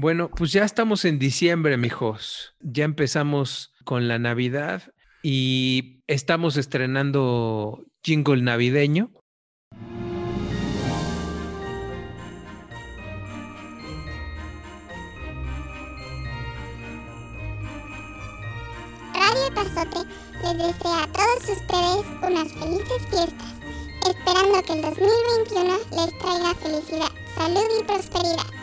Bueno, pues ya estamos en diciembre, mijos. Ya empezamos con la Navidad y estamos estrenando jingle navideño. Radio Pasote les desea a todos ustedes unas felices fiestas, esperando que el 2021 les traiga felicidad, salud y prosperidad.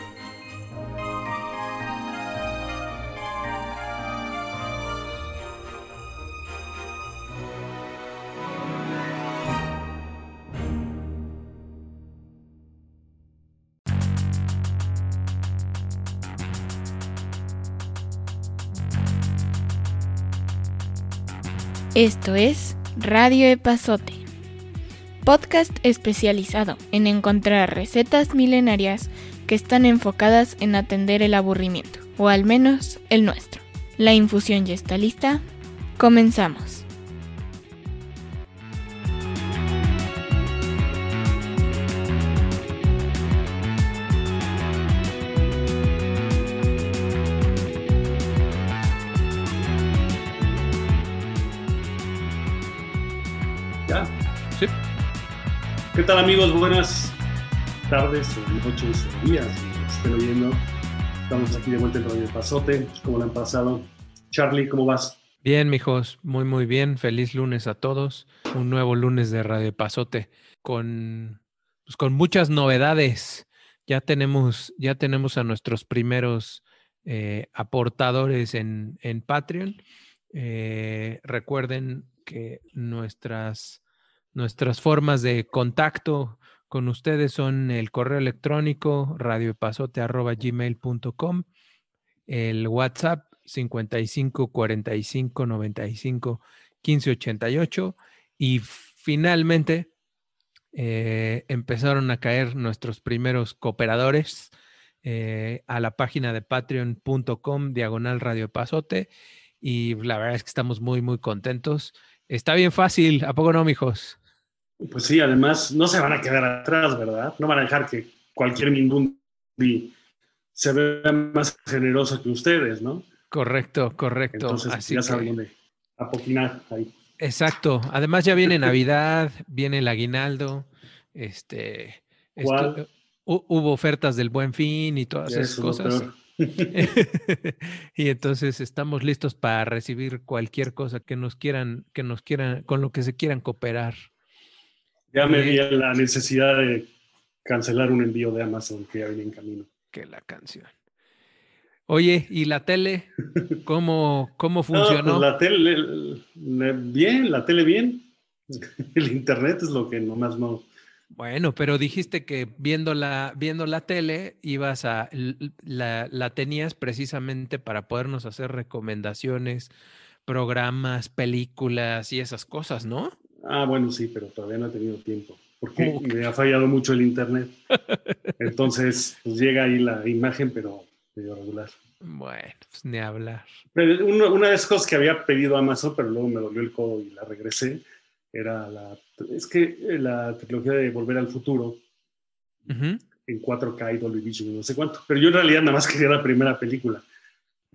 Esto es Radio Epazote, podcast especializado en encontrar recetas milenarias que están enfocadas en atender el aburrimiento, o al menos el nuestro. La infusión ya está lista. Comenzamos. Sí. ¿Qué tal amigos? Buenas tardes, o noches, o días, estén oyendo. Estamos aquí de vuelta en Radio Pasote. ¿Cómo lo han pasado? Charlie, ¿cómo vas? Bien, mijos, muy, muy bien. Feliz lunes a todos. Un nuevo lunes de Radio Pasote con, pues, con muchas novedades. Ya tenemos, ya tenemos a nuestros primeros eh, aportadores en, en Patreon. Eh, recuerden que nuestras, nuestras formas de contacto con ustedes son el correo electrónico radioepazote.gmail.com, el WhatsApp 55 45 95 15 88 y finalmente eh, empezaron a caer nuestros primeros cooperadores eh, a la página de patreon.com diagonal radioepazote y la verdad es que estamos muy muy contentos. Está bien fácil, ¿a poco no, mijos? Pues sí, además no se van a quedar atrás, ¿verdad? No van a dejar que cualquier Mindundi se vea más generoso que ustedes, ¿no? Correcto, correcto. Entonces Así ya que- saben dónde apoquinar ahí. Exacto. Además ya viene Navidad, viene el aguinaldo, este, hubo ofertas del Buen Fin y todas esas Eso cosas. y entonces estamos listos para recibir cualquier cosa que nos quieran, que nos quieran, con lo que se quieran cooperar. Ya me vi la necesidad de cancelar un envío de Amazon que ya venía en camino. Que la canción. Oye, ¿y la tele? ¿Cómo, cómo No, funcionó? pues la tele, el- le- bien, la tele bien. El internet es lo que nomás no. Bueno, pero dijiste que viendo la, viendo la tele ibas a la, la tenías precisamente para podernos hacer recomendaciones, programas, películas y esas cosas, ¿no? Ah, bueno, sí, pero todavía no he tenido tiempo. Porque me ha fallado mucho el internet. Entonces, pues llega ahí la imagen, pero medio regular. Bueno, pues ni hablar. Pero una, una de las cosas que había pedido Amazon, pero luego me dolió el codo y la regresé, era la. Es que eh, la tecnología de Volver al Futuro en 4K y Dolby Vision, y no sé cuánto. Pero yo en realidad nada más quería la primera película.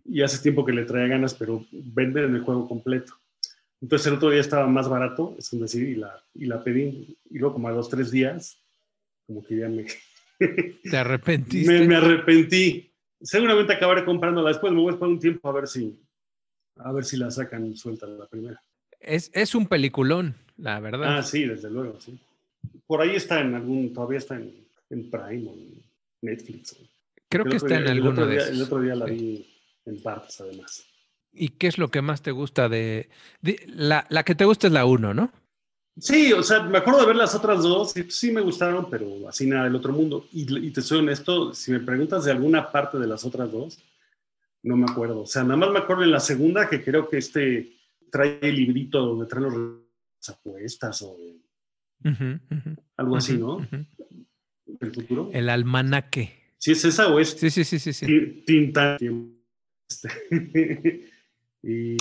Y hace tiempo que le traía ganas, pero venden el juego completo. Entonces el otro día estaba más barato, es decir, y la, y la pedí. Y luego como a los tres días, como que ya me, ¿Te arrepentiste? me, me arrepentí. Seguramente acabaré comprándola después. Me voy a esperar un tiempo a ver si, a ver si la sacan suelta la primera. Es, es un peliculón, la verdad. Ah, sí, desde luego, sí. Por ahí está en algún, todavía está en, en Prime o en Netflix. Creo El que está en día- alguno otro de día- esos. El otro día la sí. vi en partes, además. ¿Y qué es lo que más te gusta de... de- la, la que te gusta es la 1, ¿no? Sí, o sea, me acuerdo de ver las otras dos, y sí me gustaron, pero así nada del otro mundo. Y, y te soy honesto, si me preguntas de alguna parte de las otras dos, no me acuerdo. O sea, nada más me acuerdo en la segunda que creo que este trae el librito donde traen los- las apuestas o ujú, algo así, ¿no? El futuro. El almanaque. ¿Sí es esa o es Sí, sí, sí, sí, sí. Ti- Tinta? Este. Y,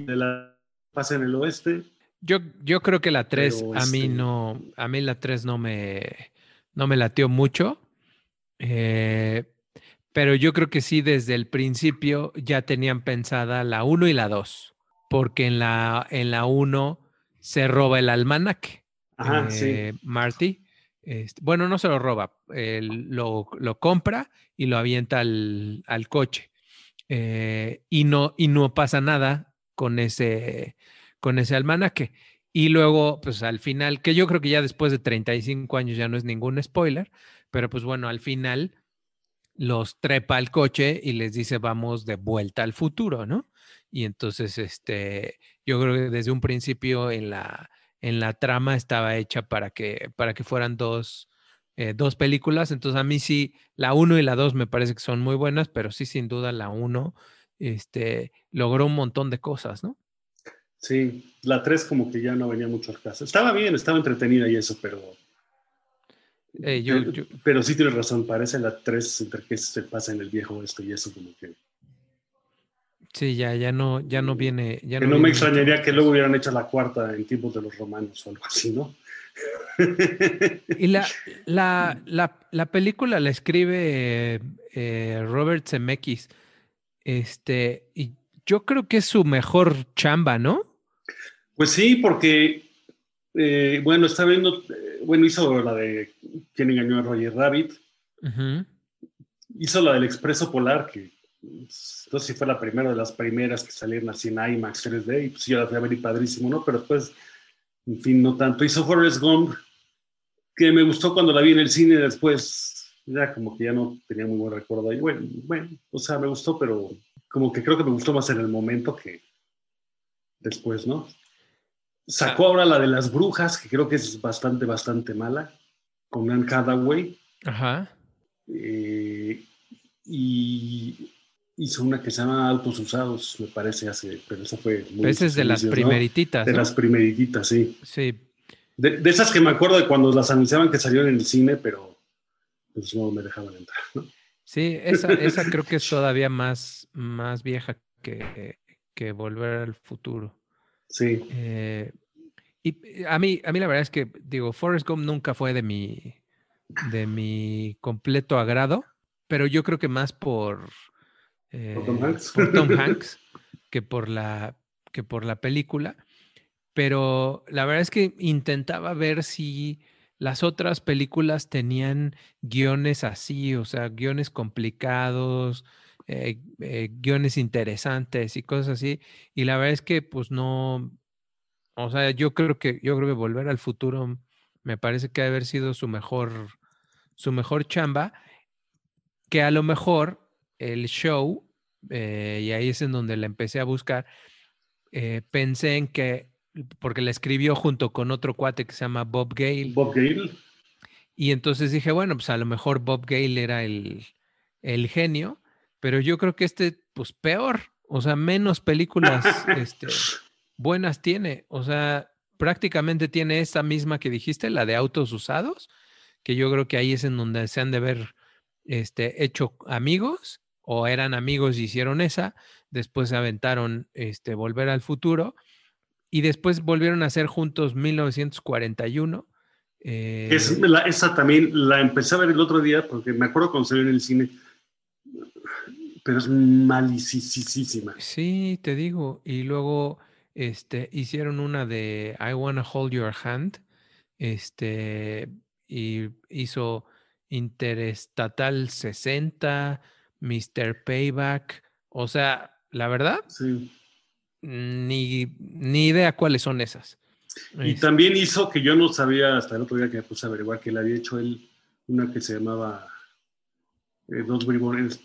y de la pasa en el oeste. Yo, yo creo que la 3 Pero, a mí este- no, a mí la 3 no me, no me latió mucho. Eh, pero yo creo que sí, desde el principio ya tenían pensada la 1 y la 2, porque en la, en la 1 se roba el almanaque. Ajá, eh, sí. Marty. Este, bueno, no se lo roba, lo, lo compra y lo avienta al, al coche. Eh, y, no, y no pasa nada con ese, con ese almanaque. Y luego, pues al final, que yo creo que ya después de 35 años ya no es ningún spoiler, pero pues bueno, al final los trepa al coche y les dice vamos de vuelta al futuro, ¿no? Y entonces, este, yo creo que desde un principio en la, en la trama estaba hecha para que, para que fueran dos, eh, dos películas. Entonces a mí sí, la 1 y la 2 me parece que son muy buenas, pero sí, sin duda, la 1 este, logró un montón de cosas, ¿no? Sí, la 3 como que ya no venía mucho al caso. Estaba bien, estaba entretenida y eso, pero... Eh, yo, pero, yo, pero, sí tienes razón, parece la 3 entre que se pasa en el viejo esto y eso como que... Sí, ya, ya no, ya no viene. Ya que no, no me extrañaría que luego hubieran hecho la cuarta en tiempos de los romanos o algo así, ¿no? Y la, la, la, la película la escribe eh, Robert Zemeckis. Este, y yo creo que es su mejor chamba, ¿no? Pues sí, porque, eh, bueno, está viendo, eh, bueno, hizo la de ¿Quién engañó a Roger Rabbit? Hizo la del Expreso Polar, que no sé si fue la primera de las primeras que salieron así en IMAX 3D, y pues yo la fui a ver y padrísimo, ¿no? Pero después, en fin, no tanto. Hizo Forrest Gump, que me gustó cuando la vi en el cine, después ya como que ya no tenía muy buen recuerdo. Y bueno, bueno, o sea, me gustó, pero como que creo que me gustó más en el momento que después, ¿no? Sacó ahora la de las brujas, que creo que es bastante, bastante mala, con Anne Hathaway. Ajá. Eh, y hizo una que se llama Autos Usados, me parece, hace, pero esa fue muy... Esa es de las primerititas. De ¿no? las primerititas, sí. Sí. De, de esas que me acuerdo de cuando las anunciaban que salieron en el cine, pero pues no me dejaban entrar, ¿no? Sí, esa, esa creo que es todavía más, más vieja que, que Volver al Futuro. Sí, Eh, y a mí, a mí la verdad es que, digo, Forrest Gump nunca fue de mi, de mi completo agrado, pero yo creo que más por, eh, ¿Por Tom Hanks? por Tom Hanks que por la, que por la película. Pero la verdad es que intentaba ver si las otras películas tenían guiones así, o sea, guiones complicados, eh, eh, guiones interesantes y cosas así. Y la verdad es que, pues no, o sea, yo creo que, yo creo que Volver al Futuro me parece que ha de haber sido su mejor, su mejor chamba, que a lo mejor el show, eh, y ahí es en donde la empecé a buscar, eh, pensé en que, porque la escribió junto con otro cuate que se llama Bob Gale, Bob Gale. y entonces dije, bueno, pues a lo mejor Bob Gale era el, el genio, pero yo creo que este, pues peor, o sea, menos películas este, buenas tiene, o sea, prácticamente tiene esta misma que dijiste, la de autos usados, que yo creo que ahí es en donde se han de ver este, hecho amigos, o eran amigos y hicieron esa, después se aventaron este, Volver al Futuro, y después volvieron a hacer juntos 1941. eh, Es, la- esa también la empecé a ver el otro día porque me acuerdo cuando salió en el cine, pero es malicisísima. Sí, te digo. Y luego este, hicieron una de I Wanna Hold Your Hand. Este, y hizo Interestatal 60, Mr. Payback. O sea, la verdad, Sí. ni, ni idea cuáles son esas. Y Este, también hizo que yo no sabía hasta el otro día que me puse a averiguar que le había hecho él una que se llamaba eh, Dos Bribones,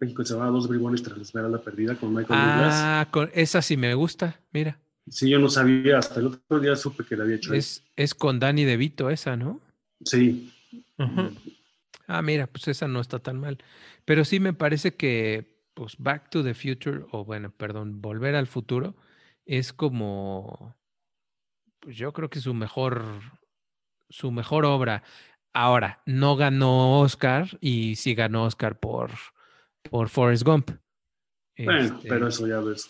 México se llamaba Dos Bribones tras la Esmeralda Perdida con Michael Douglas. ah, con, esa sí me gusta, mira. Sí, yo no sabía, hasta el otro día supe que le había hecho él. Es, es con Danny DeVito esa, ¿no? Sí. Ujú. Ah, mira, pues esa no está tan mal. Pero sí me parece que, pues, Back to the Future, o bueno, perdón, Volver al Futuro, es como, pues yo creo que su mejor, su mejor obra. Ahora, no ganó Oscar y sí ganó Oscar por, por Forrest Gump. Bueno, Este, pero eso ya ves.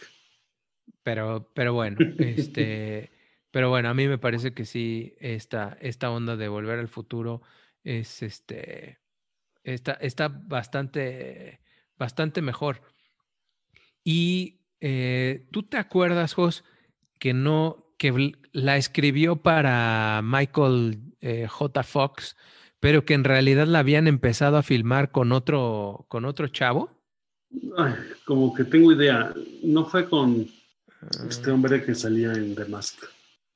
pero, pero bueno, este, pero bueno, a mí me parece que sí, esta, esta onda de volver al futuro es este, Está, está bastante, bastante mejor. Y eh, tú te acuerdas, Jos, que no, que la escribió para Michael eh, J. Fox, pero que en realidad la habían empezado a filmar con otro, con otro chavo. Ay, como que tengo idea. No fue con este hombre que salía en The Mask.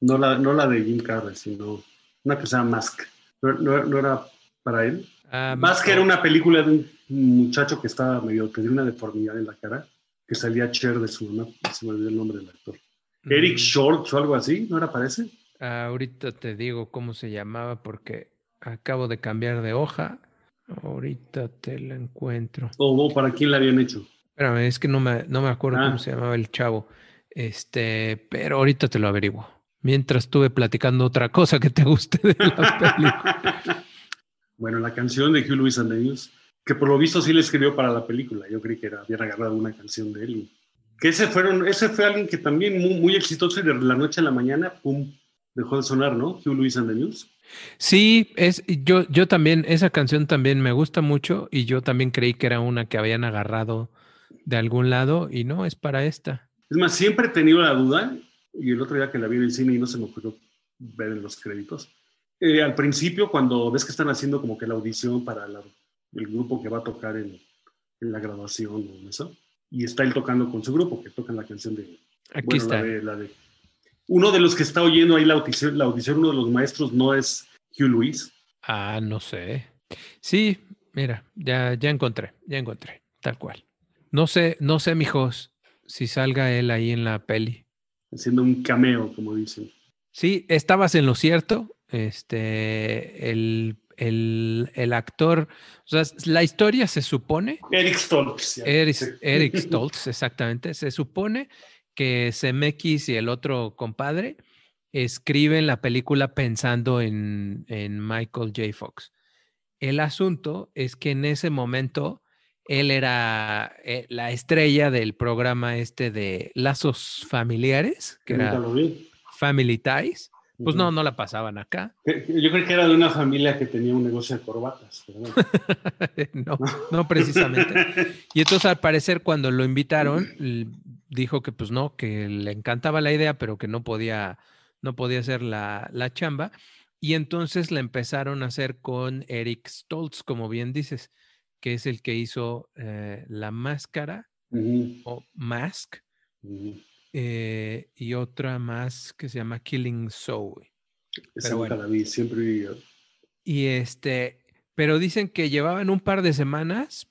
No la, no la de Jim Carrey, sino una que se llama Mask. ¿No, era para él? Ah, Mask era una película de un muchacho que estaba medio, que tenía una deformidad en la cara, que salía Cher de su mamá. Se me olvidó el nombre del actor. Eric. Short o algo así, ¿no era parece? ahorita te digo cómo se llamaba porque acabo de cambiar de hoja. Ahorita te la encuentro. ¿O para quién la habían hecho? Espérame, es que no me, no me acuerdo cómo ah. se llamaba el chavo. Este, pero ahorita te lo averiguo. Mientras estuve platicando otra cosa que te guste de la película. Bueno, la canción de Hugh Lewis and the News, que por lo visto sí le escribió para la película. Yo creí que era, habían agarrado una canción de él. que ese, fueron, ese fue alguien que también muy, muy exitoso y de la noche a la mañana, pum, dejó de sonar, ¿no? Hugh Lewis and the News. Sí, es, yo, yo también, esa canción también me gusta mucho y yo también creí que era una que habían agarrado de algún lado y no, es para esta. Es más, siempre he tenido la duda y el otro día que la vi en el cine y no se me ocurrió ver en los créditos. Eh, al principio, cuando ves que están haciendo como que la audición para el grupo que va a tocar en, la grabación o eso, y está él tocando con su grupo, que tocan la canción de... Aquí está. La de, uno de los que está oyendo ahí la audición, la audición, uno de los maestros, no es Hugh Lewis. Ah, no sé. Sí, mira, ya, ya encontré, ya encontré, tal cual. No sé, no sé, mijos, si salga él ahí en la peli haciendo un cameo, como dicen. Sí, estabas en lo cierto. Este, el, el, actor, o sea, la historia se supone. Eric Stoltz. Eric, Stoltz, exactamente. Se supone que Zemeckis y el otro compadre escriben la película pensando en, en Michael J. Fox. El asunto es que en ese momento él era eh, la estrella del programa este de Lazos Familiares, que era Family Ties. Pues no, no la pasaban acá. Yo creo que era de una familia que tenía un negocio de corbatas. no, no precisamente. Y entonces al parecer cuando lo invitaron, dijo que pues no, que le encantaba la idea, pero que no podía, no podía hacer la, la chamba. Y entonces la empezaron a hacer con Eric Stoltz, como bien dices que es el que hizo eh, La Máscara o Mask, eh, y otra más que se llama Killing Soul. Esa bueno. la vi, siempre vi. Y este, pero dicen que llevaban un par de semanas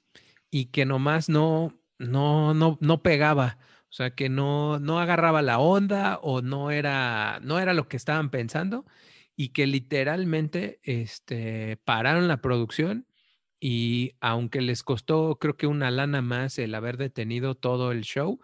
y que nomás no, no, no, no pegaba. O sea, que no, no agarraba la onda o no era, no era lo que estaban pensando y que literalmente este, pararon la producción y aunque les costó creo que una lana más el haber detenido todo el show,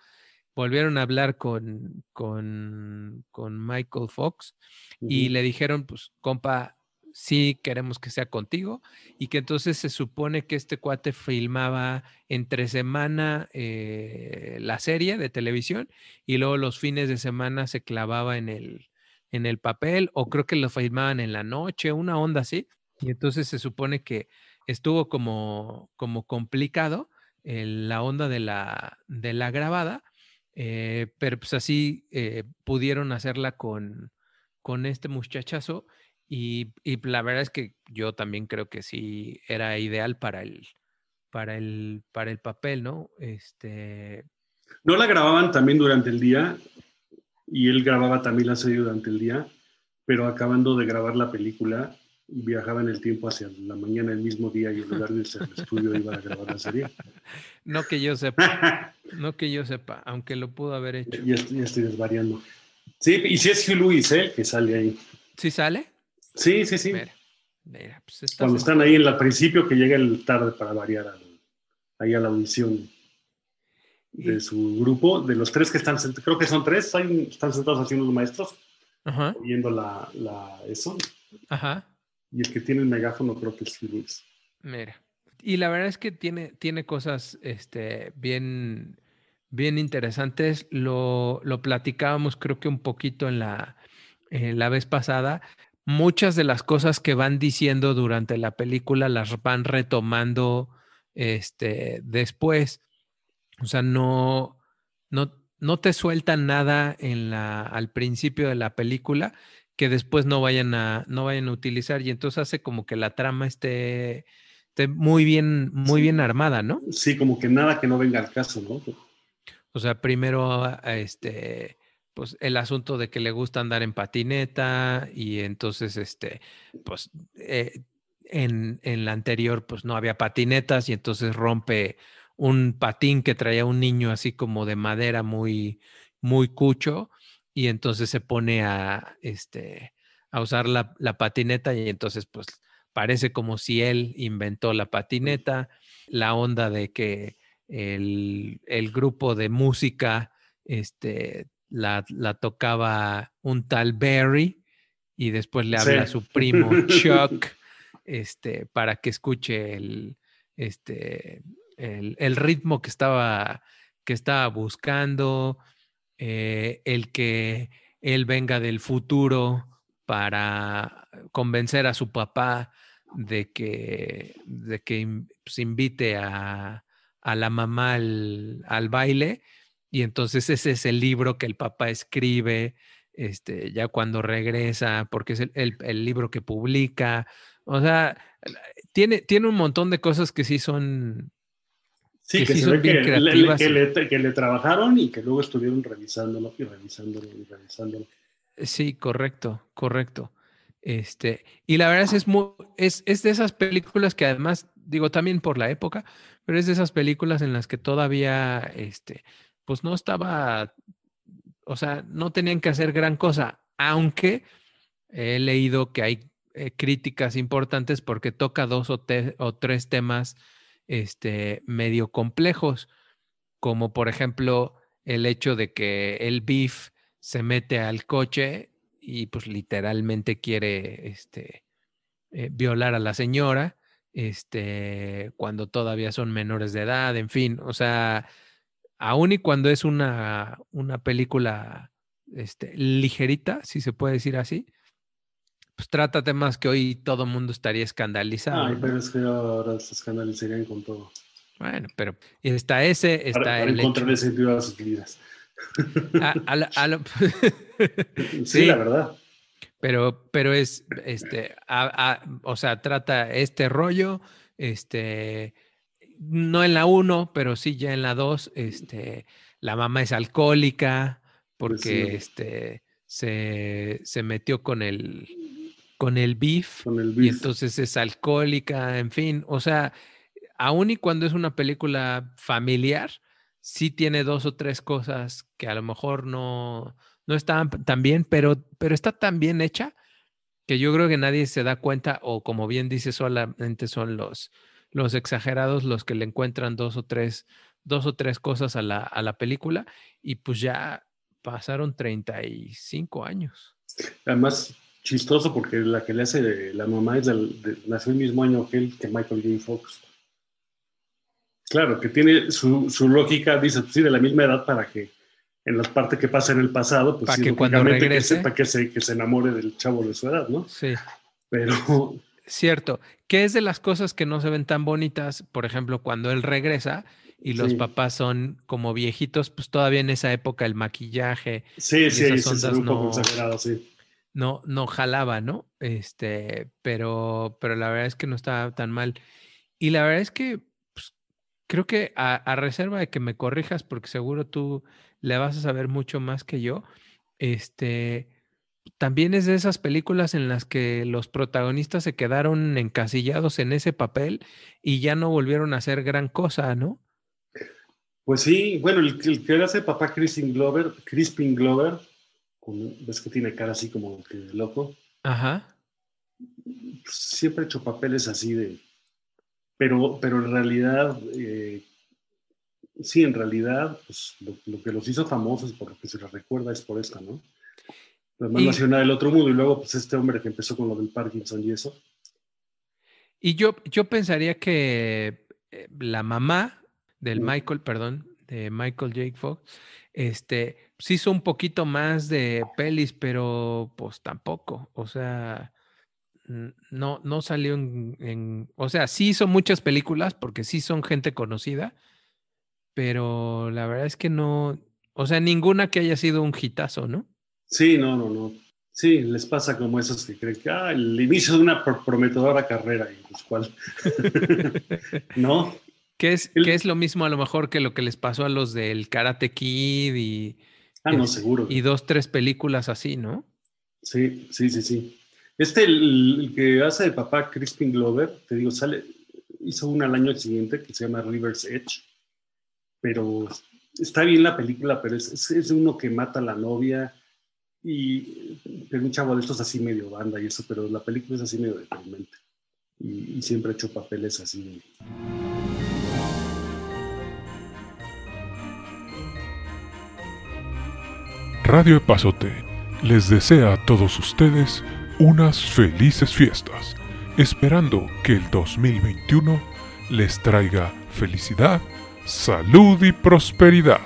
volvieron a hablar con, con, con Michael Fox y le dijeron, pues, compa, sí queremos que sea contigo y que entonces se supone que este cuate filmaba entre semana eh, la serie de televisión y luego los fines de semana se clavaba en el, en el papel o creo que lo filmaban en la noche, una onda así. Y entonces se supone que estuvo como, como complicado la onda de la, de la grabada, eh, pero pues así eh, pudieron hacerla con, con este muchachazo y, y, la verdad es que yo también creo que sí era ideal para el, para el, para el papel, ¿no? Este... ¿No la grababan también durante el día? Y él grababa también la serie durante el día, pero acabando de grabar la película, viajaba en el tiempo hacia la mañana del mismo día y en lugar de irse al estudio iba a grabar la serie. No que yo sepa, no que yo sepa, aunque lo pudo haber hecho. Ya, estoy desvariando. Sí, y si es Hugh Lewis, ¿eh? Que sale ahí. ¿Sí sale? Sí, sí, sí. Pues Cuando están ahí en el principio, que llega el tarde para variar ahí a la audición de su grupo, de los tres que están, creo que son tres, están sentados haciendo los maestros, viendo la, la, eso. Ajá. Y el que tiene el megáfono creo que es Luis. Mira. Y la verdad es que tiene, tiene cosas este, bien, bien interesantes. Lo, lo platicábamos creo que un poquito en la, la vez pasada, muchas de las cosas que van diciendo durante la película las van retomando este, después. O sea, no, no, no te sueltan nada en la, al principio de la película que después no vayan a, no vayan a utilizar. Y entonces hace como que la trama esté, esté muy bien, muy bien armada, ¿no? Sí, como que nada que no venga al caso, ¿no? O sea, primero, este, pues el asunto de que le gusta andar en patineta y entonces, este, pues eh, en, en, la anterior, pues no había patinetas y entonces rompe un patín que traía un niño así como de madera muy, muy cucho y entonces se pone a, este, a usar la, la patineta y entonces, pues parece como si él inventó la patineta, la onda de que el, el grupo de música, este, la, la, tocaba un tal Barry y después le habla a su primo Chuck este, para que escuche el, este, el, el ritmo que estaba, que estaba buscando, eh, el que él venga del futuro para convencer a su papá de que, de que se pues, invite a, a la mamá al, baile y entonces ese es el libro que el papá escribe este, ya cuando regresa, porque es el, el, el libro que publica. O sea, tiene, tiene un montón de cosas que sí son... Sí, que, que sí son bien que. Le, le, que, le, trabajaron y que luego estuvieron revisándolo y revisándolo y revisándolo. Sí, correcto, correcto. Este, y la verdad es, es, muy, es, es de esas películas que además, digo también por la época, pero es de esas películas en las que todavía, este, pues no estaba, o sea, no tenían que hacer gran cosa, aunque he leído que hay eh, críticas importantes porque toca dos o, te, o, tres temas este, medio complejos, como por ejemplo el hecho de que el beef se mete al coche y pues literalmente quiere este, eh, violar a la señora, este, cuando todavía son menores de edad, en fin, o sea, aun y cuando es una, una película este, ligerita, si se puede decir así, pues trata temas que hoy todo el mundo estaría escandalizado. Ay, pero es que ahora se escandalizarían con todo. Bueno, pero está ese, está para, para el encontrarle sentido a sus vidas. A, a la, a la... sí, sí, la verdad. Pero, pero es, este, o sea, trata este rollo, este, no en la 1, pero sí ya en la 2, este, la mamá es alcohólica porque sí. este, se, se, metió con el, con el beef, con el beef, y entonces es alcohólica, en fin, o sea, aun y cuando es una película familiar, sí tiene dos o tres cosas que a lo mejor no, no están tan bien, pero, pero está tan bien hecha que yo creo que nadie se da cuenta o como bien dice solamente son los los exagerados los que le encuentran dos o tres, dos o tres cosas a la, a la película y pues ya pasaron 35 años. Además, chistoso porque la que le hace de, la mamá es del, de, nació el mismo año que él, que Michael J. Fox. Claro, que tiene su, su lógica, dice, pues sí, de la misma edad para que en las partes que pasa en el pasado, pues para sí, que cuando regrese, que, para que se, que se enamore del chavo de su edad, ¿no? Sí. Pero Cierto, que es de las cosas que no se ven tan bonitas, por ejemplo, cuando él regresa y los Sí. papás son como viejitos, pues todavía en esa época el maquillaje sí, sí, esas sí, ondas ve un poco no, exagerado, sí. No, no jalaba, ¿no? Este, pero, pero la verdad es que no estaba tan mal. Y la verdad es que pues, creo que a, reserva de que me corrijas, porque seguro tú le vas a saber mucho más que yo, este, también es de esas películas en las que los protagonistas se quedaron encasillados en ese papel y ya no volvieron a hacer gran cosa, ¿no? Pues sí, bueno, el, que hace papá Crispin Glover, Crispin Glover, con, ves que tiene cara así como que de loco. Ajá. Siempre ha hecho papeles así de. Pero, pero en realidad, eh, sí, en realidad, pues lo, lo, que los hizo famosos, por lo que se les recuerda, es por esta, ¿no? La más Y- nacional del otro mundo, y luego, pues este hombre que empezó con lo del Parkinson y eso. Y yo, yo pensaría que eh, la mamá del. Michael, perdón, de Michael Jake Fox, este, sí hizo un poquito más de pelis, pero pues tampoco. O sea, no, no salió en, O sea, sí hizo muchas películas porque sí son gente conocida, pero la verdad es que no. O sea, ninguna que haya sido un hitazo, ¿no? Sí, no, no, no. Sí, les pasa como esos que creen que ah, el inicio de una prometedora carrera, y pues cuál. ¿No? Que es, que es lo mismo a lo mejor que lo que les pasó a los del Karate Kid y. Ah, no, seguro. Y dos, tres películas así, ¿no? Sí, sí, sí, sí. Este, el, que hace de papá, Crispin Glover, te digo, sale, hizo una al año siguiente que se llama River's Edge, pero está bien la película, pero es, es, uno que mata a la novia y pero un chavo de estos así medio banda y eso, pero la película es así medio deprimente y, y siempre ha hecho papeles así. Radio Epazote les desea a todos ustedes unas felices fiestas, esperando que el 2021 les traiga felicidad, salud y prosperidad.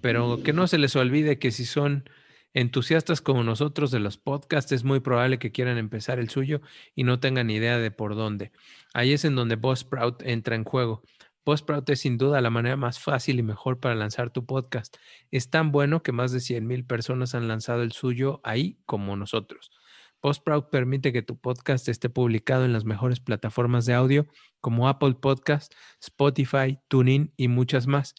Pero que no se les olvide que si son entusiastas como nosotros de los podcasts, es muy probable que quieran empezar el suyo y no tengan idea de por dónde. Ahí es en donde Buzzsprout entra en juego. Buzzsprout es sin duda la manera más fácil y mejor para lanzar tu podcast. Es tan bueno que más de 100 mil personas han lanzado el suyo ahí como nosotros. Buzzsprout permite que tu podcast esté publicado en las mejores plataformas de audio como Apple Podcast, Spotify, TuneIn y muchas más.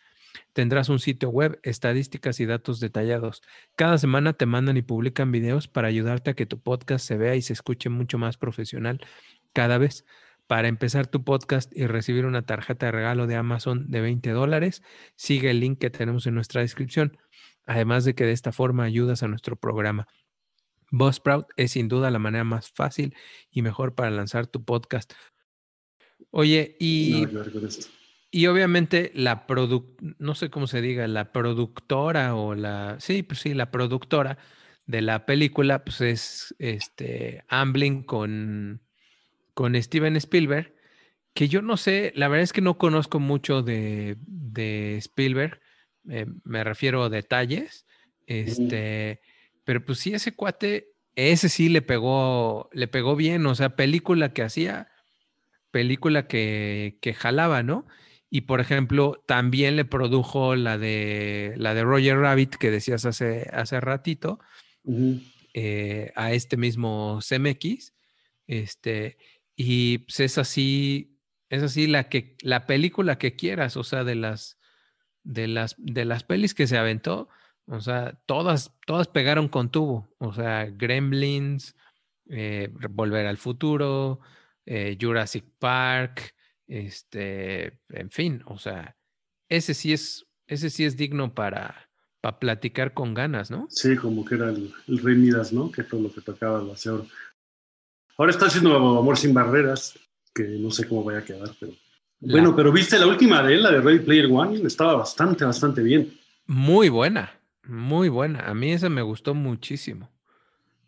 Tendrás un sitio web, estadísticas y datos detallados. Cada semana te mandan y publican videos para ayudarte a que tu podcast se vea y se escuche mucho más profesional cada vez. Para empezar tu podcast y recibir una tarjeta de regalo de Amazon de 20 dólares, sigue el link que tenemos en nuestra descripción. Además de que de esta forma ayudas a nuestro programa. Buzzsprout es sin duda la manera más fácil y mejor para lanzar tu podcast. Oye, y y obviamente la produc no sé cómo se diga, la productora o la, sí, pues sí, la productora de la película, pues es este Amblin con, con Steven Spielberg, que yo no sé, la verdad es que no conozco mucho de, de Spielberg, eh, me refiero a detalles, este, pero pues sí, ese cuate, ese sí le pegó, le pegó bien, o sea, película que hacía, película que, que jalaba, ¿no? Y por ejemplo, también le produjo la de la de Roger Rabbit que decías hace, hace ratito eh, a este mismo CMX. Este, y pues es así, es así la que, la película que quieras, o sea, de las de las de las pelis que se aventó, o sea, todas, todas pegaron con tubo. O sea, Gremlins, eh, Volver al Futuro, eh, Jurassic Park, este, en fin, o sea, ese sí es, ese sí es digno para, para platicar con ganas, ¿no? Sí, como que era el, Rey Midas, ¿no? Que todo lo que tocaba lo hacía ahora. está haciendo Amor sin Barreras, que no sé cómo vaya a quedar, pero. Bueno, pero viste la última de él, la de Ready Player One, estaba bastante, bastante bien. Muy buena, muy buena. A mí esa me gustó muchísimo.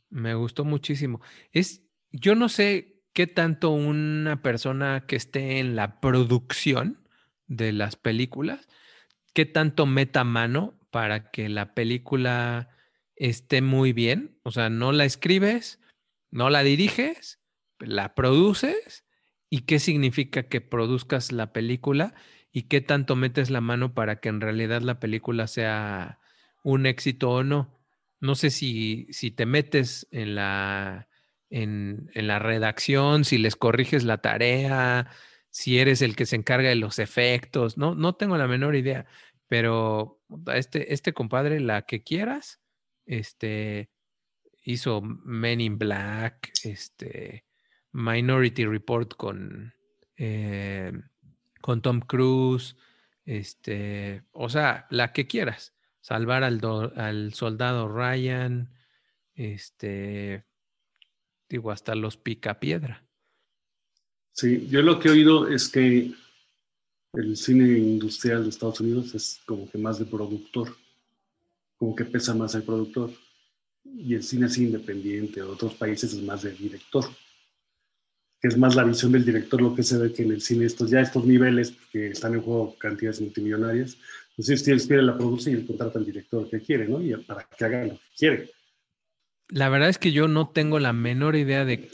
Me gustó muchísimo. Es, yo no sé qué tanto una persona que esté en la producción de las películas, qué tanto meta mano para que la película esté muy bien. O sea, no la escribes, no la diriges, la produces. ¿Y qué significa que produzcas la película? ¿Y qué tanto metes la mano para que en realidad la película sea un éxito o no? No sé si, si te metes en la en, la redacción, si les corriges la tarea, si eres el que se encarga de los efectos, no, no tengo la menor idea, pero este, este compadre, la que quieras, este, hizo Men in Black, este, Minority Report con, eh, con Tom Cruise, este, o sea, la que quieras, salvar al, al soldado Ryan, este, digo, hasta los pica piedra. Sí, yo lo que he oído es que el cine industrial de Estados Unidos es como que más de productor, como que pesa más el productor. Y el cine así independiente de otros países es más de director. que es más la visión del director lo que se ve que en el cine estos ya estos niveles que están en juego cantidades multimillonarias entonces si él la produce y él contrata al director que quiere no y para que haga lo que quiere la verdad es que yo no tengo la menor idea de,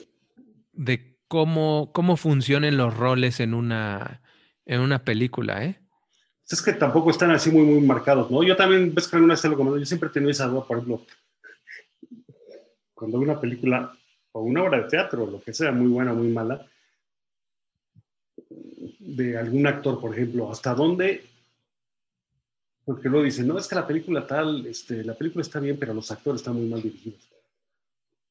de cómo cómo funcionan los roles en una en una película eh es que tampoco están así muy muy marcados no yo también ves que alguna vez lo comento yo siempre he tenido esa duda por ejemplo cuando una película o una obra de teatro, lo que sea, muy buena, muy mala, de algún actor, por ejemplo, hasta dónde, porque luego dicen, no, es que la película tal, este, la película está bien, pero los actores están muy mal dirigidos.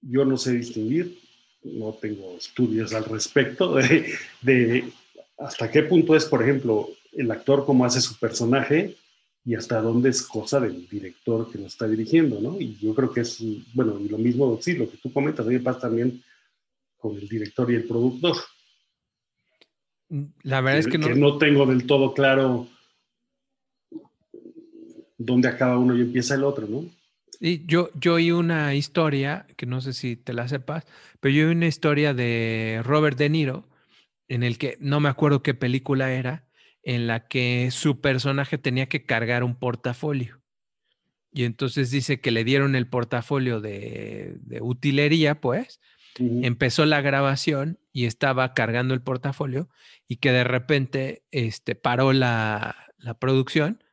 Yo no sé distinguir, no tengo estudios al respecto de, de hasta qué punto es, por ejemplo, el actor cómo hace su personaje y hasta dónde es cosa del director que lo está dirigiendo, ¿no? Y yo creo que es, bueno, y lo mismo, sí, lo que tú comentas, ahí pasa también con el director y el productor. La verdad es que no... Que no tengo del todo claro dónde acaba uno y empieza el otro, ¿no? Y yo, yo oí una historia, que no sé si te la sepas, pero yo oí una historia de Robert De Niro, en el que no me acuerdo qué película era, en la que su personaje tenía que cargar un portafolio. Y entonces dice que le dieron el portafolio de, utilería, pues. Empezó la grabación y estaba cargando el portafolio y que de repente este, paró la, la producción,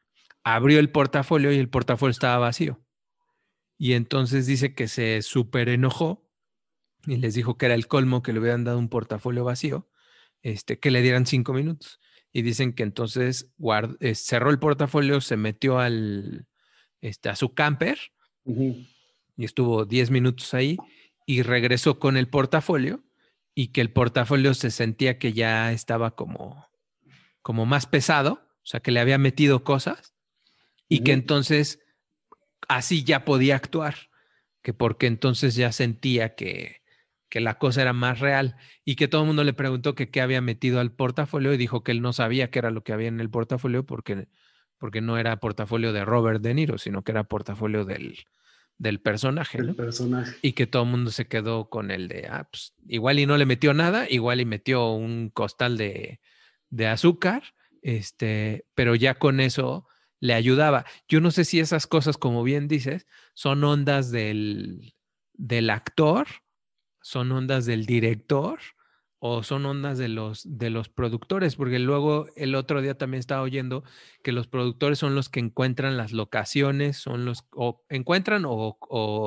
abrió el portafolio y el portafolio estaba vacío. Y entonces dice que se súper enojó y les dijo que era el colmo que le hubieran dado un portafolio vacío, este, que le dieran cinco minutos. Y dicen que entonces eh, cerró el portafolio, se metió al, este, a su camper y estuvo 10 minutos ahí y regresó con el portafolio y que el portafolio se sentía que ya estaba como, como más pesado, o sea, que le había metido cosas y que entonces así ya podía actuar, que porque entonces ya sentía que, que la cosa era más real y que todo el mundo le preguntó que qué había metido al portafolio y dijo que él no sabía qué era lo que había en el portafolio porque, porque no era portafolio de Robert De Niro, sino que era portafolio del, del personaje. personaje. Y que todo el mundo se quedó con el de, ah, pues, igual y no le metió nada, igual y metió un costal de, de azúcar, este, pero ya con eso le ayudaba. Yo no sé si esas cosas, como bien dices, son ondas del, del actor son ondas del director o son ondas de los, de los productores, porque luego el otro día también estaba oyendo que los productores son los que encuentran las locaciones, son los o encuentran o,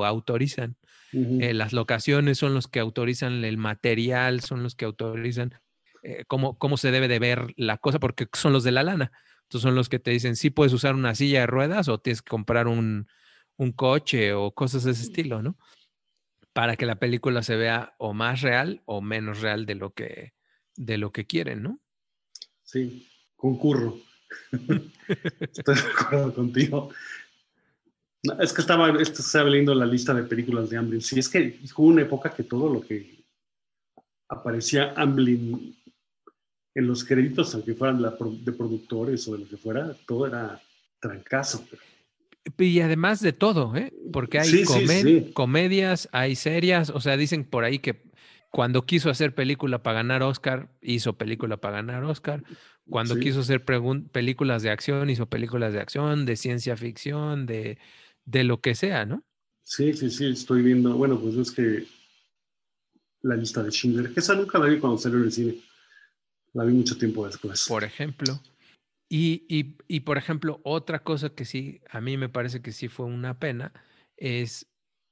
autorizan eh, las locaciones, son los que autorizan el material, son los que autorizan eh, cómo, cómo se debe de ver la cosa, porque son los de la lana. Son los que te dicen, sí puedes usar una silla de ruedas o tienes que comprar un, un coche o cosas de ese estilo, ¿no? para que la película se vea o más real o menos real de lo que, de lo que quieren, ¿no? Sí, concurro. Estoy de acuerdo contigo. es que estaba, estaba leyendo la lista de películas de Amblin. Sí, es que hubo una época que todo lo que aparecía Amblin en los créditos, aunque fueran de productores o de lo que fuera, todo era trancazo. Y además de todo, ¿eh? porque hay comedias, hay serias, o sea, dicen por ahí que cuando quiso hacer película para ganar Oscar, hizo película para ganar Oscar. Cuando quiso hacer películas de acción, hizo películas de acción, de ciencia ficción, de, de lo que sea, ¿no? Sí, sí, sí, estoy viendo. Bueno, pues es que la lista de Schindler, que esa nunca la vi cuando salió en el cine. La vi mucho tiempo después. Por ejemplo. Y, por ejemplo, otra cosa que sí, a mí me parece que sí fue una pena, es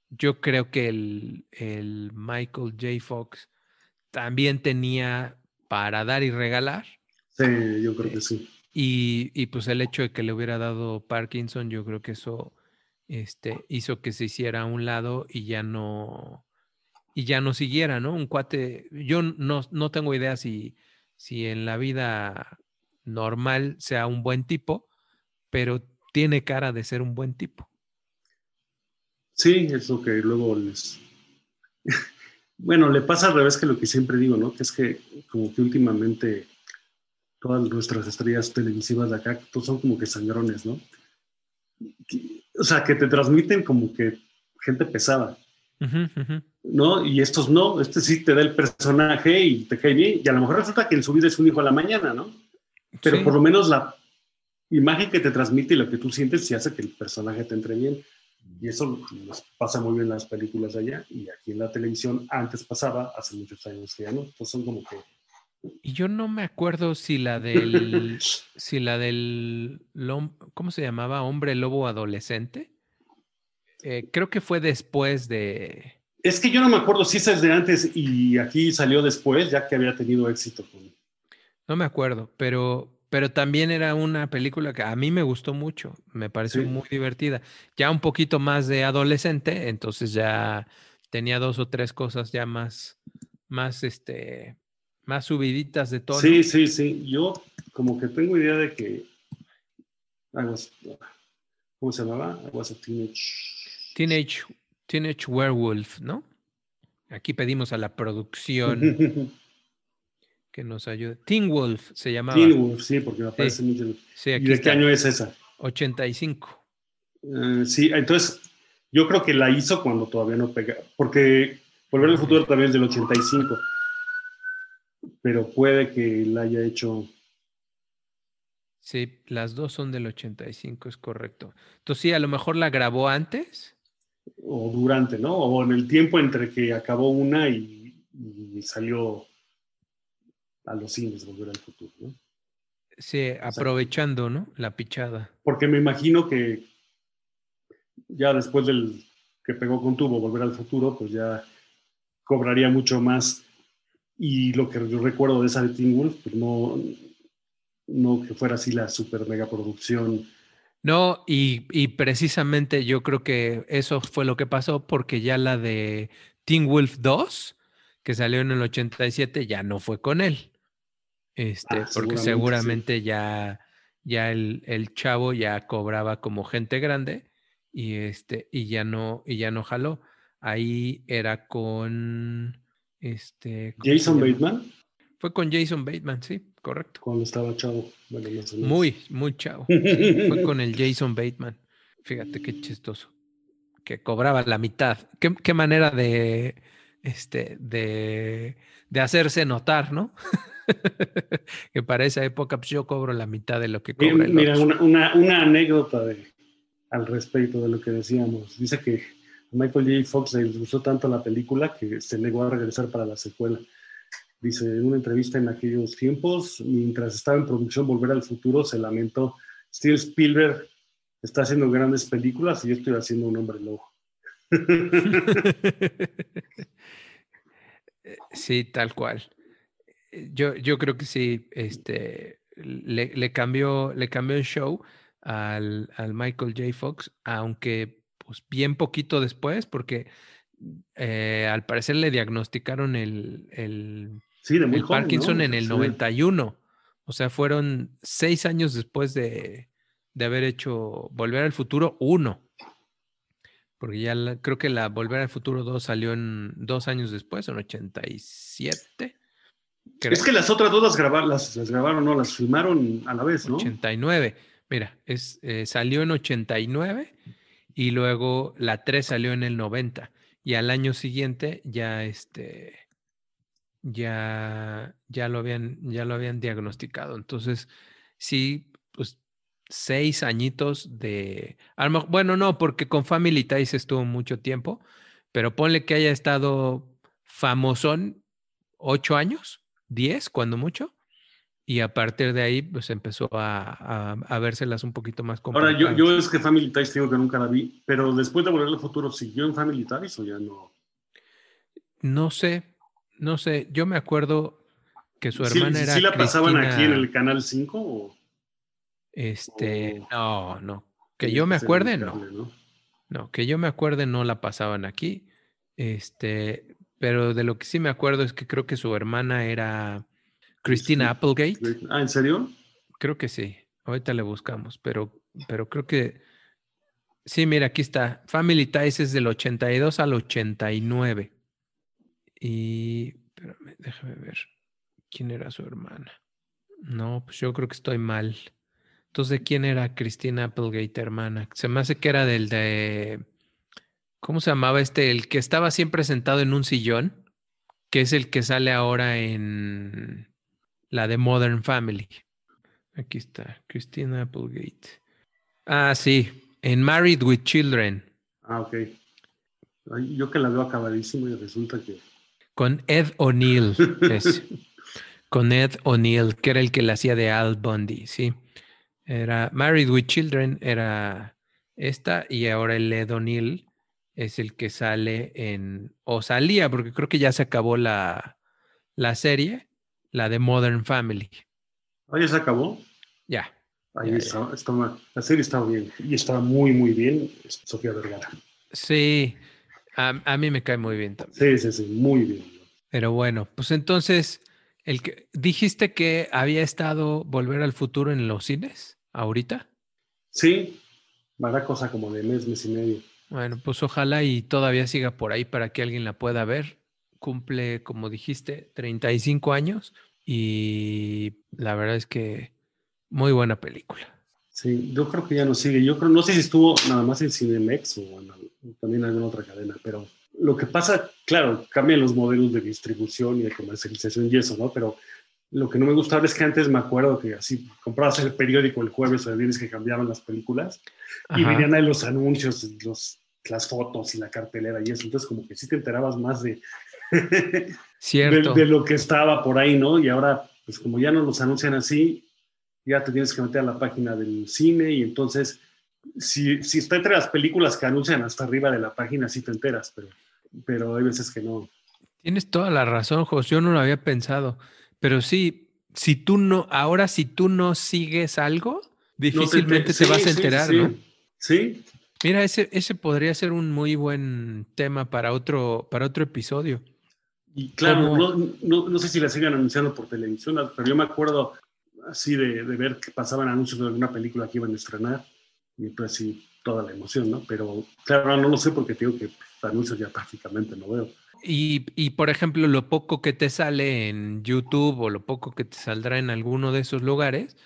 yo creo que el, Michael J. Fox también tenía para dar y regalar. Sí, yo creo que sí. Y, pues el hecho de que le hubiera dado Parkinson, yo creo que eso este, hizo que se hiciera a un lado y ya no, y ya no siguiera, ¿no? Un cuate, yo no, no tengo idea si, si en la vida normal sea un buen tipo, pero tiene cara de ser un buen tipo. Sí, es lo que luego les... bueno, le pasa al revés que lo que siempre digo, ¿no? Que es que como que últimamente todas nuestras estrellas televisivas de acá pues son como que sangrones, ¿no? O sea, que te transmiten como que gente pesada. ¿No? Y estos no, este sí te da el personaje y te cae bien, y a lo mejor resulta que en su vida es un hijo a la mañana, ¿no? Pero Sí. por lo menos la imagen que te transmite y lo que tú sientes sí hace que el personaje te entre bien. Y eso nos pasa muy bien en las películas de allá y aquí en la televisión antes pasaba, hace muchos años que ya no. Entonces son como que... Y yo no me acuerdo si la del, si la del, ¿cómo se llamaba? Hombre lobo adolescente. Eh, creo que fue después de, Es que yo no me acuerdo si esa es de antes y aquí salió después, ya que había tenido éxito con... no me acuerdo, pero, pero también era una película que a mí me gustó mucho, me pareció Sí. muy divertida. Ya un poquito más de adolescente, entonces ya tenía dos o tres cosas ya más, más, este, más subiditas de tono. Sí, sí, sí. Yo como que tengo idea de que... I was- ¿Cómo se llamaba? I was a teenage... Teenage, Teenage Werewolf, ¿no? Aquí pedimos a la producción que nos ayude. Teen Wolf se llamaba. Teen Wolf, sí, porque me parece mucho. Sí, ¿Y de qué año es esa? 85. Eh, sí, entonces yo creo que la hizo cuando todavía no pega, porque Volver al Futuro también es del 85, pero puede que la haya hecho, Sí, las dos son del 85, es correcto. Entonces sí, a lo mejor la grabó antes. O durante, ¿no? O en el tiempo entre que acabó una y, y salió a los cines Volver al Futuro, ¿no? Sí, aprovechando, ¿no? La pichada. Porque me imagino que ya después del que pegó con tubo Volver al Futuro, pues ya cobraría mucho más. Y lo que yo recuerdo de esa de Teen Wolf, pues no, no que fuera así la super mega producción. No, y, y precisamente yo creo que eso fue lo que pasó porque ya la de Teen Wolf 2, que salió en el 87, ya no fue con él. Este, Ah, porque seguramente, sí. ya, ya el, el chavo ya cobraba como gente grande y este, y ya no, y ya no jaló. Ahí era con este ¿cómo se Jason? Bateman, Fue con Jason Bateman, sí, correcto. cuando estaba chavo. Bueno, más o menos. Muy, muy chavo. sí, fue con el Jason Bateman. Fíjate qué chistoso. Que cobraba la mitad. Qué, qué manera de, este, de, de hacerse notar, ¿no? que para esa época pues, yo cobro la mitad de lo que Mira, cobra el mira, una, una, una anécdota de, al respecto de lo que decíamos. Dice que a Michael J. Fox le gustó tanto la película que se negó a regresar para la secuela. Dice, en una entrevista en aquellos tiempos, mientras estaba en producción Volver al Futuro, se lamentó, Steven Spielberg está haciendo grandes películas y yo estoy haciendo un hombre lobo. sí, tal cual. Yo, yo creo que sí, este, le, cambió, le cambió el show al, al Michael J. Fox, aunque pues bien poquito después, porque eh, al parecer le diagnosticaron el, Sí, de muy el joven, Parkinson ¿no? en el Sí. 91. O sea, fueron seis años después de, de haber hecho Volver al Futuro 1. Porque ya la- creo que la Volver al Futuro 2 salió en dos años después, en 87. creo. Es que las otras dos las grabaron, las, las grabaron, no, las filmaron a la vez, ¿no? 89. Mira, es, eh, salió en 89 y luego la 3 salió en el 90. Y al año siguiente ya este ya, ya lo habían, ya lo habían diagnosticado. Entonces, sí, pues seis añitos de. bueno, no, porque con Family Ties estuvo mucho tiempo, pero ponle que haya estado famosón ocho años, diez, cuando mucho. Y a partir de ahí, pues empezó a, a, a vérselas un poquito más Ahora, yo, complicadas. yo es que Family Ties digo que nunca la vi, pero después de Volver al Futuro, ¿siguió en Family Ties o ya no? No sé, no sé. Yo me acuerdo que su ¿Sí, hermana sí- era. sí la pasaban aquí en el Canal 5 o Este, o no, no. Que yo me acuerde, no? No, que yo me acuerde, no la pasaban aquí. Este, pero de lo que sí me acuerdo es que creo que su hermana era Christina Applegate. Ah, ¿en serio? Creo que sí. Ahorita le buscamos, pero, pero creo que. Sí, mira, aquí está. Family Ties es del 82 al 89. Y. Espérame, déjame ver. ¿Quién era su hermana? No, pues yo creo que estoy mal. Entonces, ¿de quién era Christina Applegate, hermana? Se me hace que era del de. ¿Cómo se llamaba este? El que estaba siempre sentado en un sillón, que es el que sale ahora en la de Modern Family. Aquí está, Christina Applegate. Ah, sí, en Married with Children. Ah, ok. Yo que la veo acabadísima y resulta que... Con Ed O'Neill. Con Ed O'Neill, que era el que le hacía de Al Bundy, sí. Era Married with Children, era esta, y ahora el Ed O'Neill es el que sale en, o salía, porque creo que ya se acabó la, la serie, la de Modern Family. Ah, ya se acabó. Ya. Ahí Ya, está, está ma- la serie está bien y está muy, muy bien. Sofía Vergara. Sí, a, a mí me cae muy bien también. Sí, sí, sí, muy bien. Pero bueno, pues entonces, el que dijiste que había estado Volver al Futuro en los cines ahorita. Sí, hará cosa como de mes, mes y medio. Bueno, pues ojalá y todavía siga por ahí para que alguien la pueda ver. Cumple, como dijiste, 35 años y la verdad es que muy buena película. Sí, yo creo que ya no sigue. Yo creo, no sé si estuvo nada más en Cinemex o en también en alguna otra cadena, pero lo que pasa, claro, cambian los modelos de distribución y de comercialización y eso, ¿no? Pero lo que no me gustaba es que antes me acuerdo que así comprabas el periódico el jueves o el viernes que cambiaban las películas y Ajá. venían ahí los anuncios, los, las fotos y la cartelera y eso. Entonces, como que sí te enterabas más de, de, Cierto. de lo que estaba por ahí, ¿no? Y ahora, pues como ya no los anuncian así, ya te tienes que meter a la página del cine y entonces, si, si está entre las películas que anuncian hasta arriba de la página, sí te enteras, pero, pero hay veces que no. Tienes toda la razón, Jos. Yo no lo había pensado. Pero sí, si tú no, ahora si tú no sigues algo, No te difícilmente te, vas sí, a sí, enterar, sí. ¿no? Sí, Mira, ese, ese podría ser un muy buen tema para otro, para otro episodio. y claro, no, no, no sé si la siguen anunciando por televisión, pero yo me acuerdo así de, de ver que pasaban anuncios de alguna película que iban a estrenar y pues sí, toda la emoción, ¿no? Pero claro, no lo sé porque digo que pues, anuncios ya prácticamente no veo. Y, y, por ejemplo, lo poco que te sale en YouTube o lo poco que te saldrá en alguno de esos lugares,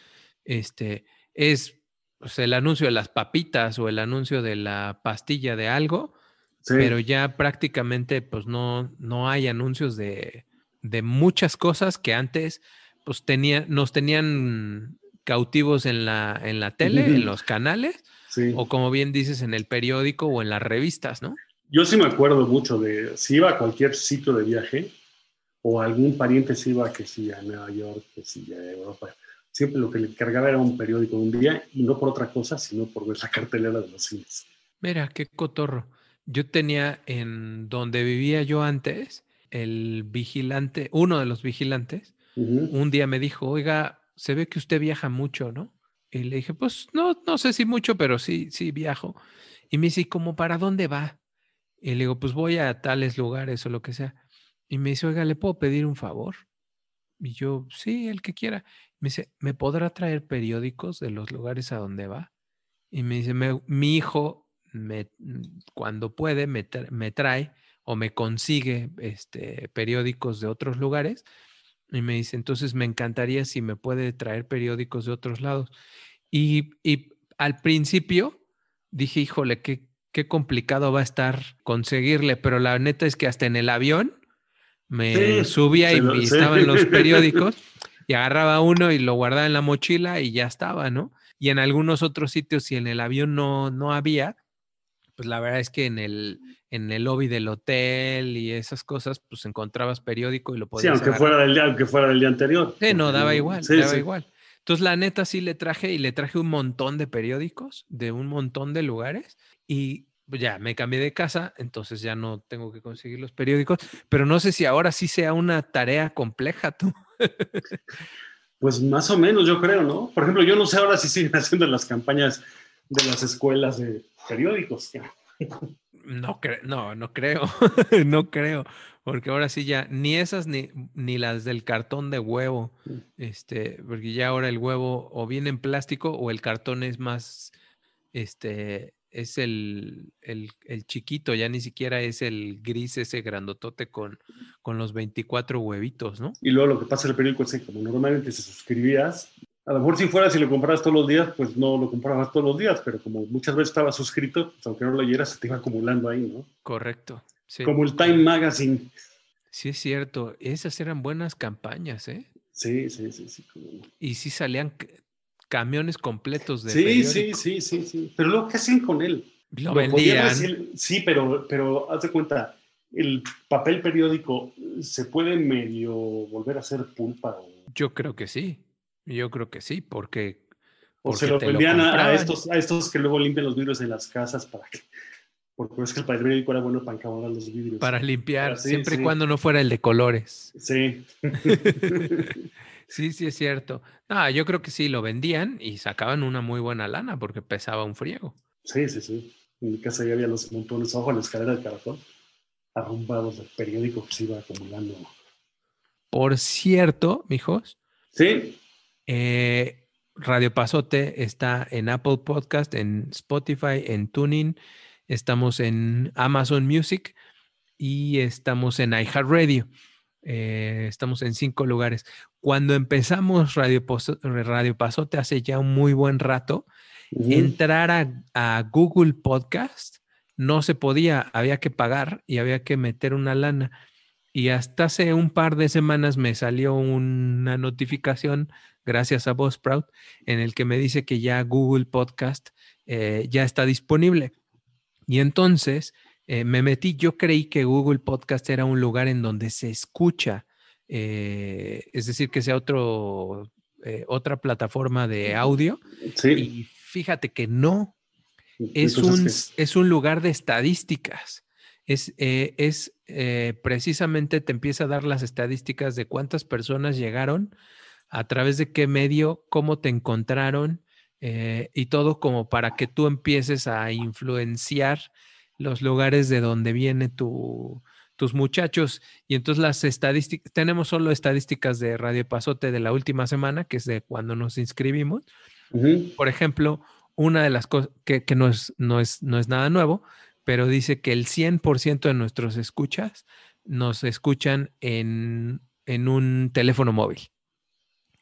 este, es pues, el anuncio de las papitas o el anuncio de la pastilla de algo, Sí. pero ya prácticamente pues no, no hay anuncios de, de muchas cosas que antes pues tenía, nos tenían cautivos en la, en la tele, en los canales, Sí. o como bien dices, en el periódico o en las revistas, ¿no? Yo sí me acuerdo mucho de si iba a cualquier sitio de viaje o algún pariente se iba que sí a Nueva York, que sí a Europa. Siempre lo que le cargaba era un periódico un día y no por otra cosa, sino por ver la cartelera de los cines. Mira, qué cotorro. Yo tenía en donde vivía yo antes, el vigilante, uno de los vigilantes, Un día me dijo, oiga, se ve que usted viaja mucho, ¿no? Y le dije, pues no, no sé si mucho, pero sí, sí viajo. Y me dice, ¿y cómo para dónde va? Y le digo, pues voy a tales lugares o lo que sea. Y me dice, oiga, ¿le puedo pedir un favor? Y yo, sí, el que quiera. Me dice, ¿me podrá traer periódicos de los lugares a donde va? Y me dice, "Me- mi hijo, cuando puede, me, me trae o me consigue este, periódicos de otros lugares. Y me dice, entonces me encantaría si me puede traer periódicos de otros lados. Y, y al principio dije, híjole, qué, qué complicado va a estar conseguirle, pero la neta es que hasta en el avión me Sí, subía y, lo- y sí. estaban los periódicos y agarraba uno y lo guardaba en la mochila y ya estaba, ¿no? Y en algunos otros sitios, si en el avión no, no había, pues la verdad es que en el, en el lobby del hotel y esas cosas, pues encontrabas periódico y lo Sí, podías aunque agarrar. fuera, del día, aunque fuera del día anterior. Sí, no, daba igual, sí, daba sí. igual. Entonces, la neta sí le traje y le traje un montón de periódicos de un montón de lugares y pues, ya me cambié de casa, entonces ya no tengo que conseguir los periódicos, pero no sé si ahora sí sea una tarea compleja tú. Pues más o menos, yo creo, ¿no? Por ejemplo, yo no sé ahora si siguen haciendo las campañas de las escuelas de periódicos. No, cre- no, no creo, no creo, porque ahora sí ya ni esas ni, ni las del cartón de huevo, Mm. este, porque ya ahora el huevo o viene en plástico o el cartón es más, este, es el, el, el chiquito, ya ni siquiera es el gris ese grandotote con, con los 24 huevitos, ¿no? Y luego lo que pasa en el periódico es que como normalmente se suscribías, A lo mejor si fuera, si lo comprabas todos los días, pues no lo comprabas todos los días, pero como muchas veces estaba suscrito, pues aunque no lo leyeras, se te iba acumulando ahí, ¿no? Correcto. Sí. Como el Time Magazine. Sí, es cierto. Esas eran buenas campañas, ¿eh? Sí, sí, sí, sí. Y sí salían camiones completos de Sí, sí, periódico. sí, sí, sí. Pero luego, ¿qué hacían con él? Lo podían vendían. decir- sí, pero, pero haz de cuenta, el papel periódico se puede medio volver a hacer pulpa o, Yo creo que sí. Yo creo que sí, porque o Porque se lo vendían a- estos, a estos que luego limpian los vidrios en las casas para que. Porque es que el periódico era bueno para encabonar los vidrios. para limpiar, Ah, sí, siempre y sí. cuando no fuera el de colores. Sí. Sí, sí, es cierto. No, yo creo que sí, lo vendían y sacaban una muy buena lana porque pesaba un friego. sí, sí, sí. En mi casa ya había los montones abajo en la escalera del caracol, arrumbados del periódico que se iba acumulando. Por cierto, mijos, Sí, eh, Radio Pasote está en Apple Podcast, en Spotify, en Tuning, estamos en Amazon Music y estamos en iHeartRadio. Eh, estamos en cinco lugares. Cuando empezamos Radio, Poso- Radio Pasote hace ya un muy buen rato, ujú, entrar a, a Google Podcast no se podía, había que pagar y había que meter una lana. Y hasta hace un par de semanas me salió una notificación, gracias a Buzzsprout, en el que me dice que ya Google Podcast eh, ya está disponible. Y entonces eh, me metí, yo creí que Google Podcast era un lugar en donde se escucha, eh, es decir, que sea otro, otra plataforma de audio. sí. Y fíjate que no, es un, es un lugar de estadísticas. Es, eh, es eh, precisamente te empieza a dar las estadísticas de cuántas personas llegaron, a través de qué medio, cómo te encontraron eh, y todo como para que tú empieces a influenciar los lugares de donde viene tu, tus muchachos. Y entonces las estadísticas, tenemos solo estadísticas de Radio Pasote de la última semana, que es de cuando nos inscribimos por ejemplo, una de las cosas que, que no, es, no, es, no es nada nuevo, pero dice que el 100% de nuestros escuchas nos escuchan en, en un teléfono móvil.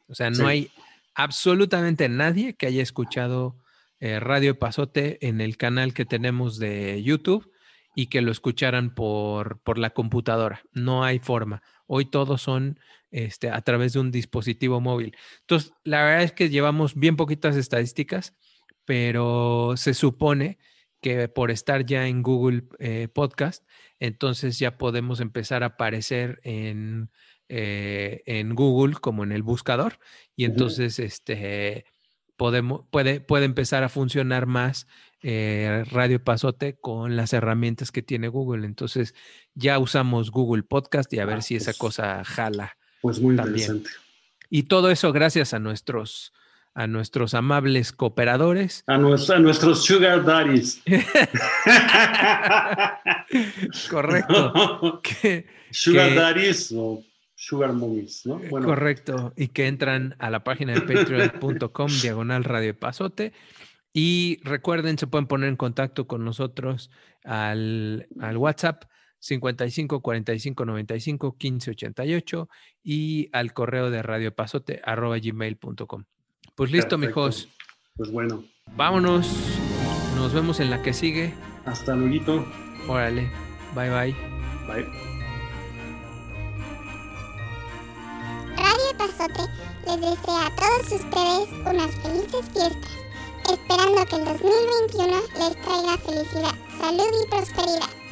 O sea, no Sí. hay absolutamente nadie que haya escuchado eh, Radio Pasote en el canal que tenemos de YouTube y que lo escucharan por, por la computadora. No hay forma. Hoy todos son este, a través de un dispositivo móvil. Entonces, la verdad es que llevamos bien poquitas estadísticas, pero se supone que por estar ya en Google eh, Podcast, entonces ya podemos empezar a aparecer en, eh, en Google como en el buscador y entonces este podemos puede puede empezar a funcionar más eh, Radio Pasote con las herramientas que tiene Google. Entonces ya usamos Google Podcast y a ver Ah, si esa pues. cosa jala. Pues muy También. interesante. Y todo eso gracias a nuestros a nuestros amables cooperadores. A, nues- a nuestros sugar daddies. Correcto. que- sugar que- daddies o sugar mommies, ¿no? Bueno, Correcto. Y que entran a la página de patreon.com diagonal radio de pasote. Y recuerden, se pueden poner en contacto con nosotros al, al WhatsApp 55 45 95 15 88 y al correo de radiopasote arroba gmail.com. Pues listo, perfecto. mijos. Pues bueno, Vámonos. Nos vemos en la que sigue. hasta luego. Órale. Bye bye. Bye. Les desea a todos ustedes unas felices fiestas, esperando que el 2021 les traiga felicidad, salud y prosperidad.